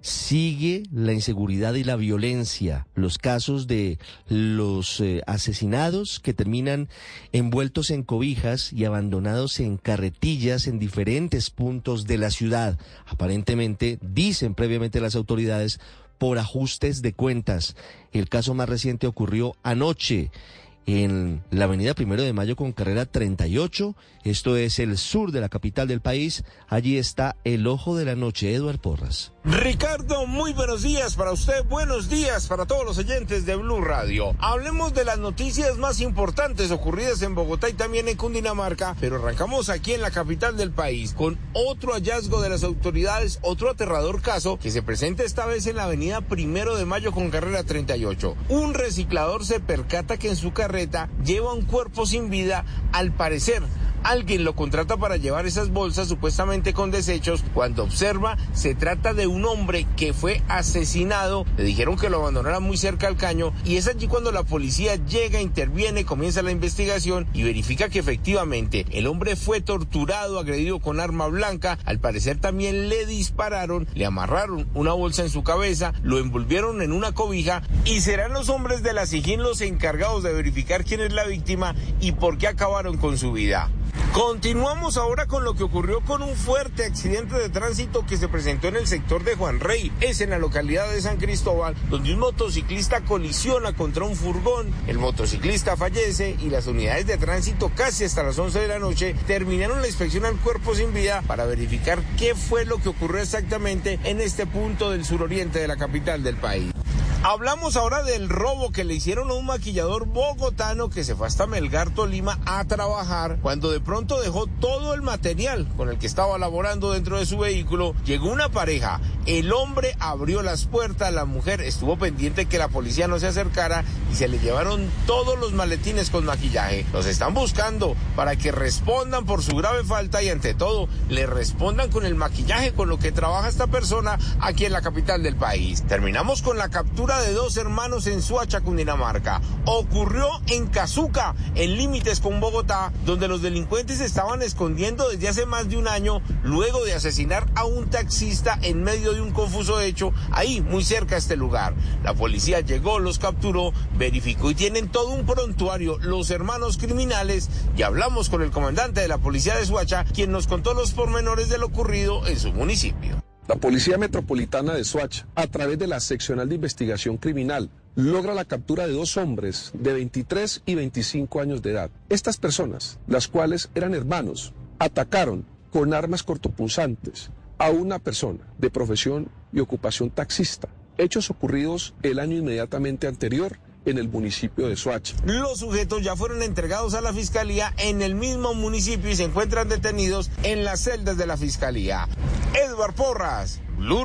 sigue la inseguridad y la violencia, los casos de los eh, asesinados que terminan envueltos en cobijas y abandonados en carretillas en diferentes puntos de la ciudad. Aparentemente, dicen previamente las autoridades, por ajustes de cuentas. El caso más reciente ocurrió anoche en la avenida Primero de Mayo con carrera 38. Esto es el sur de la capital del país. Allí está el ojo de la noche, Eduard Porras. Ricardo, muy buenos días para usted, buenos días para todos los oyentes de Blue Radio. Hablemos de las noticias más importantes ocurridas en Bogotá y también en Cundinamarca, pero arrancamos aquí en la capital del país con otro hallazgo de las autoridades, otro aterrador caso que se presenta esta vez en la avenida Primero de Mayo con carrera 38. Un reciclador se percata que en su lleva un cuerpo sin vida, al parecer Alguien lo contrata para llevar esas bolsas supuestamente con desechos. Cuando observa, se trata de un hombre que fue asesinado. Le dijeron que lo abandonara muy cerca al caño y es allí cuando la policía llega, interviene, comienza la investigación y verifica que efectivamente el hombre fue torturado, agredido con arma blanca. Al parecer también le dispararon, le amarraron una bolsa en su cabeza, lo envolvieron en una cobija y serán los hombres de la SIGIN los encargados de verificar quién es la víctima y por qué acabaron con su vida. Continuamos ahora con lo que ocurrió con un fuerte accidente de tránsito que se presentó en el sector de Juan Rey. Es en la localidad de San Cristóbal, donde un motociclista colisiona contra un furgón. El motociclista fallece y las unidades de tránsito casi hasta las 11 de la noche terminaron la inspección al cuerpo sin vida para verificar qué fue lo que ocurrió exactamente en este punto del suroriente de la capital del país. Hablamos ahora del robo que le hicieron a un maquillador bogotano que se fue hasta Melgar, Tolima a trabajar. Cuando de pronto dejó todo el material con el que estaba laborando dentro de su vehículo, llegó una pareja. El hombre abrió las puertas, la mujer estuvo pendiente que la policía no se acercara y se le llevaron todos los maletines con maquillaje. Los están buscando para que respondan por su grave falta y ante todo le respondan con el maquillaje con lo que trabaja esta persona aquí en la capital del país. Terminamos con la captura de dos hermanos en Suacha, Cundinamarca. Ocurrió en Cazuca, en límites con Bogotá, donde los delincuentes estaban escondiendo desde hace más de un año luego de asesinar a un taxista en medio de un confuso hecho ahí, muy cerca de este lugar. La policía llegó, los capturó, verificó y tienen todo un prontuario los hermanos criminales y hablamos con el comandante de la policía de Suacha, quien nos contó los pormenores de lo ocurrido en su municipio. La Policía Metropolitana de Soacha, a través de la Seccional de Investigación Criminal, logra la captura de dos hombres de 23 y 25 años de edad. Estas personas, las cuales eran hermanos, atacaron con armas cortopunzantes a una persona de profesión y ocupación taxista. Hechos ocurridos el año inmediatamente anterior en el municipio de Soacha. Los sujetos ya fueron entregados a la fiscalía en el mismo municipio y se encuentran detenidos en las celdas de la fiscalía. Edward Porras, Blue